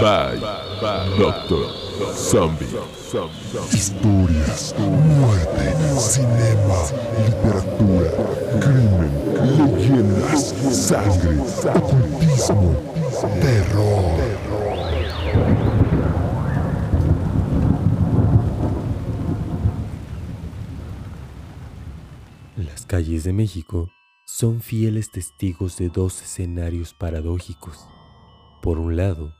Bye, Doctor Zombie. Historias, muerte, cinema, literatura, crimen, leyendas, sangre, ocultismo, terror. Las calles de México son fieles testigos de dos escenarios paradójicos. Por un lado,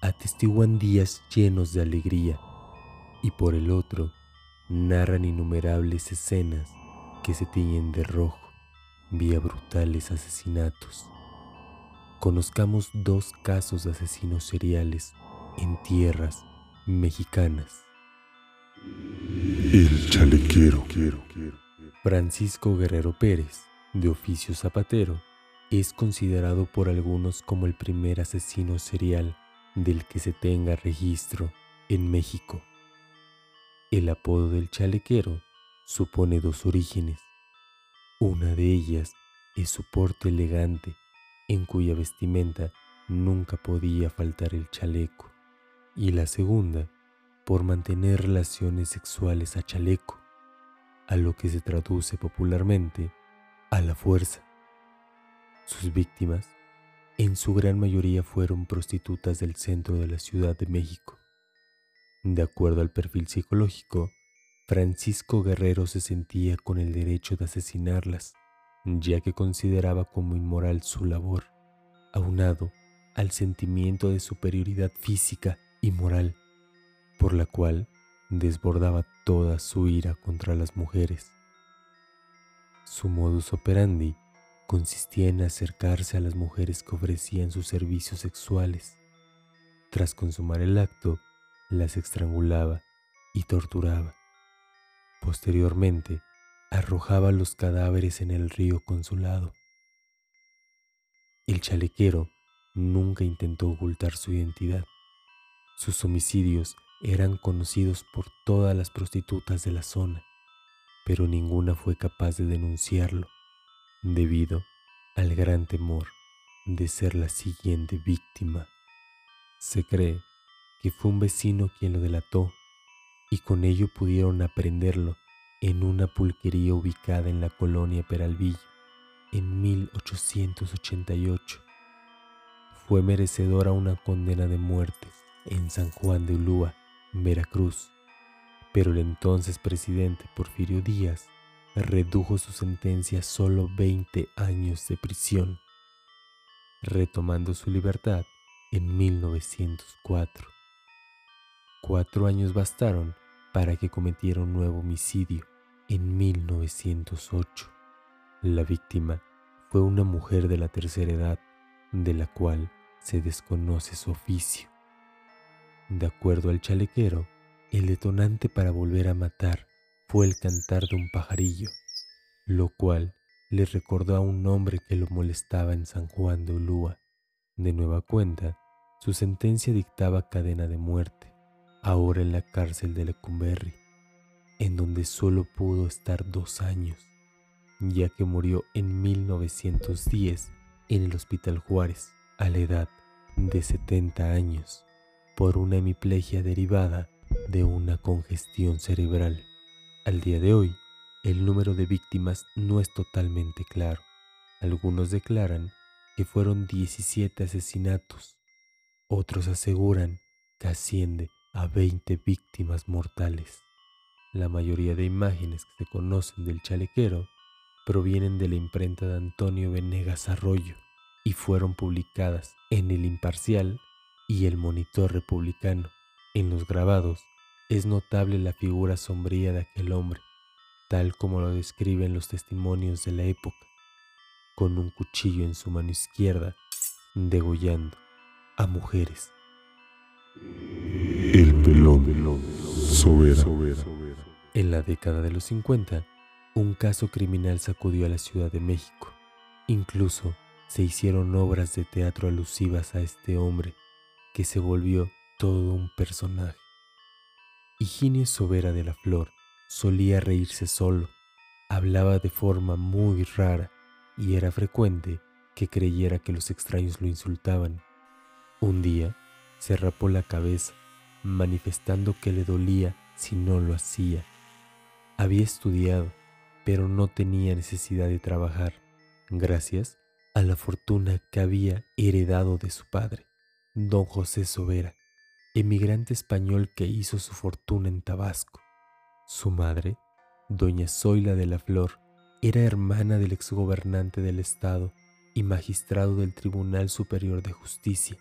atestiguan días llenos de alegría y por el otro, narran innumerables escenas que se tiñen de rojo vía brutales asesinatos. Conozcamos dos casos de asesinos seriales en tierras mexicanas. El chalequero. Francisco Guerrero Pérez, de oficio zapatero, es considerado por algunos como el primer asesino serial del que se tenga registro en México. El apodo del chalequero supone dos orígenes. Una de ellas es su porte elegante, en cuya vestimenta nunca podía faltar el chaleco, y la segunda por mantener relaciones sexuales a chaleco, a lo que se traduce popularmente a la fuerza. Sus víctimas en su gran mayoría fueron prostitutas del centro de la Ciudad de México. De acuerdo al perfil psicológico, Francisco Guerrero se sentía con el derecho de asesinarlas, ya que consideraba como inmoral su labor, aunado al sentimiento de superioridad física y moral, por la cual desbordaba toda su ira contra las mujeres. Su modus operandi consistía en acercarse a las mujeres que ofrecían sus servicios sexuales. Tras consumar el acto, las estrangulaba y torturaba. Posteriormente, arrojaba los cadáveres en el río Consulado. El chalequero nunca intentó ocultar su identidad. Sus homicidios eran conocidos por todas las prostitutas de la zona, pero ninguna fue capaz de denunciarlo debido al gran temor de ser la siguiente víctima. Se cree que fue un vecino quien lo delató y con ello pudieron aprenderlo en una pulquería ubicada en la colonia Peralvillo en 1888. Fue merecedor a una condena de muerte en San Juan de Ulúa, Veracruz, pero el entonces presidente Porfirio Díaz redujo su sentencia a solo 20 años de prisión, retomando su libertad en 1904. Cuatro años bastaron para que cometiera un nuevo homicidio en 1908. La víctima fue una mujer de la tercera edad, de la cual se desconoce su oficio. De acuerdo al chalequero, el detonante para volver a matar fue el cantar de un pajarillo, lo cual le recordó a un hombre que lo molestaba en San Juan de Ulúa. De nueva cuenta, su sentencia dictaba cadena de muerte, ahora en la cárcel de Lecumberri, en donde solo pudo estar dos años, ya que murió en 1910 en el Hospital Juárez a la edad de 70 años por una hemiplegia derivada de una congestión cerebral. Al día de hoy, el número de víctimas no es totalmente claro. Algunos declaran que fueron 17 asesinatos. Otros aseguran que asciende a 20 víctimas mortales. La mayoría de imágenes que se conocen del chalequero provienen de la imprenta de Antonio Venegas Arroyo y fueron publicadas en El Imparcial y El Monitor Republicano. En los grabados es notable la figura sombría de aquel hombre, tal como lo describen los testimonios de la época, con un cuchillo en su mano izquierda, degollando a mujeres. El pelón. Sobera. En la década de los 50, un caso criminal sacudió a la Ciudad de México. Incluso se hicieron obras de teatro alusivas a este hombre que se volvió todo un personaje. Higinio Sobera de la Flor solía reírse solo, hablaba de forma muy rara y era frecuente que creyera que los extraños lo insultaban. Un día se rapó la cabeza, manifestando que le dolía si no lo hacía. Había estudiado, pero no tenía necesidad de trabajar, gracias a la fortuna que había heredado de su padre, don José Sobera, emigrante español que hizo su fortuna en Tabasco. Su madre, doña Zoila de la Flor, era hermana del exgobernante del estado y magistrado del Tribunal Superior de Justicia,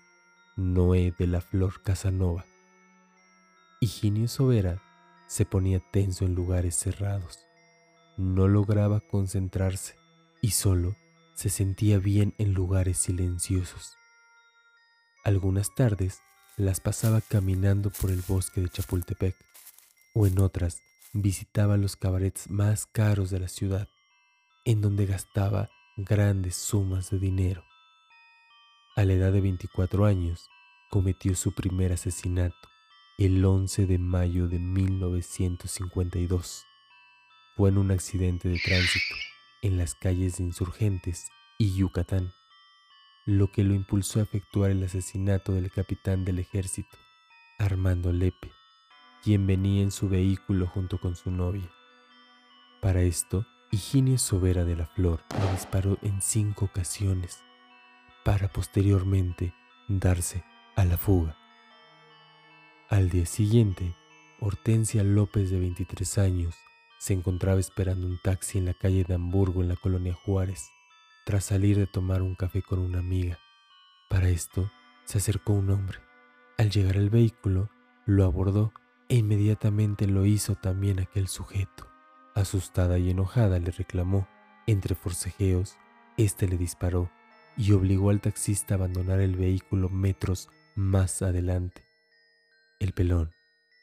Noé de la Flor Casanova. Higinio Sobera se ponía tenso en lugares cerrados. No lograba concentrarse y solo se sentía bien en lugares silenciosos. Algunas tardes las pasaba caminando por el bosque de Chapultepec o en otras visitaba los cabarets más caros de la ciudad, en donde gastaba grandes sumas de dinero. A la edad de 24 años, cometió su primer asesinato el 11 de mayo de 1952. Fue en un accidente de tránsito en las calles de Insurgentes y Yucatán, lo que lo impulsó a efectuar el asesinato del capitán del ejército, Armando Lepe, quien venía en su vehículo junto con su novia. Para esto, Higinio Sobera de la Flor lo disparó en cinco ocasiones, para posteriormente darse a la fuga. Al día siguiente, Hortensia López de 23 años se encontraba esperando un taxi en la calle de Hamburgo en la colonia Juárez, tras salir de tomar un café con una amiga. Para esto, se acercó un hombre. Al llegar al vehículo, lo abordó e inmediatamente lo hizo también aquel sujeto. Asustada y enojada le reclamó. Entre forcejeos, éste le disparó y obligó al taxista a abandonar el vehículo metros más adelante. El pelón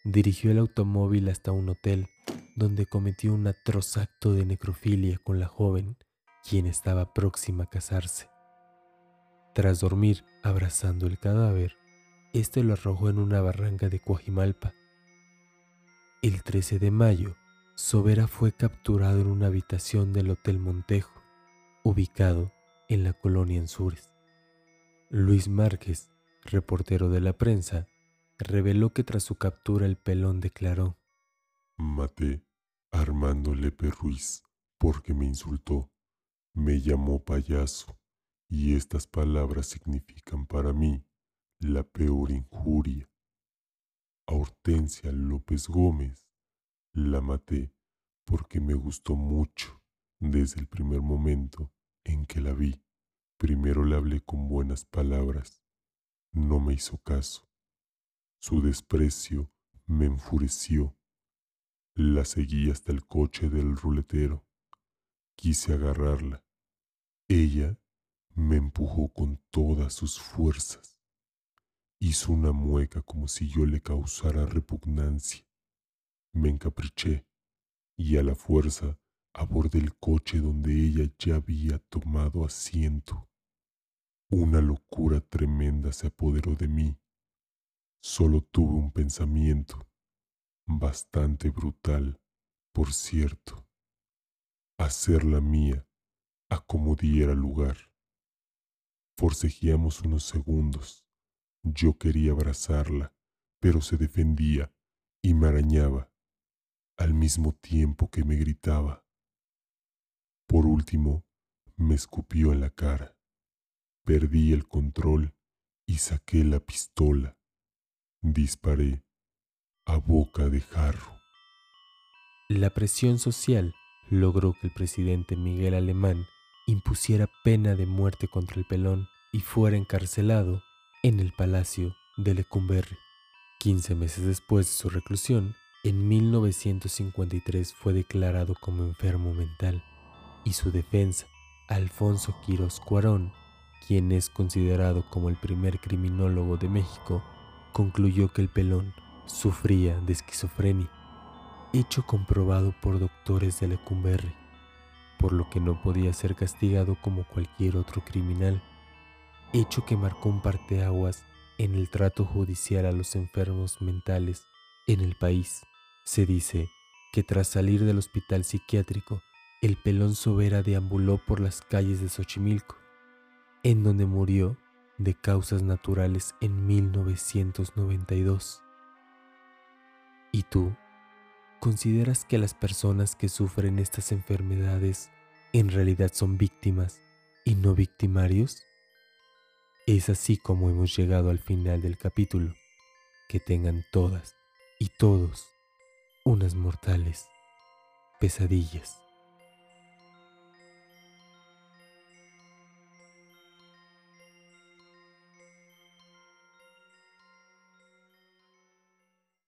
dirigió el automóvil hasta un hotel donde cometió un atroz acto de necrofilia con la joven, quien estaba próxima a casarse. Tras dormir abrazando el cadáver, este lo arrojó en una barranca de Coajimalpa. El 13 de mayo, Sobera fue capturado en una habitación del Hotel Montejo, ubicado en la colonia Anzures. Luis Márquez, reportero de la prensa, reveló que tras su captura el pelón declaró, Maté Armando Lepe Ruiz, porque me insultó, me llamó payaso, y estas palabras significan para mí la peor injuria. A Hortensia López Gómez la maté porque me gustó mucho desde el primer momento en que la vi. Primero le hablé con buenas palabras, no me hizo caso. Su desprecio me enfureció la seguí hasta el coche del ruletero. Quise agarrarla. Ella me empujó con todas sus fuerzas. Hizo una mueca como si yo le causara repugnancia. Me encapriché y a la fuerza abordé el coche donde ella ya había tomado asiento. Una locura tremenda se apoderó de mí. Solo tuve un pensamiento bastante brutal, por cierto, hacerla mía a lugar. Forcejeamos unos segundos. Yo quería abrazarla, pero se defendía y me arañaba, al mismo tiempo que me gritaba. Por último, me escupió en la cara. Perdí el control y saqué la pistola. Disparé a boca de jarro. La presión social logró que el presidente Miguel Alemán impusiera pena de muerte contra el pelón y fuera encarcelado en el Palacio de Lecumberri. 15 meses después de su reclusión, en 1953 fue declarado como enfermo mental y su defensa, Alfonso Quirós Cuarón, quien es considerado como el primer criminólogo de México, concluyó que el pelón sufría de esquizofrenia, hecho comprobado por doctores de Lecumberri, por lo que no podía ser castigado como cualquier otro criminal, hecho que marcó un parteaguas en el trato judicial a los enfermos mentales en el país. Se dice que tras salir del hospital psiquiátrico, el pelón Sobera deambuló por las calles de Xochimilco, en donde murió de causas naturales en 1992. ¿Y tú? ¿Consideras que las personas que sufren estas enfermedades en realidad son víctimas y no victimarios? Es así como hemos llegado al final del capítulo. Que tengan todas y todos unas mortales pesadillas.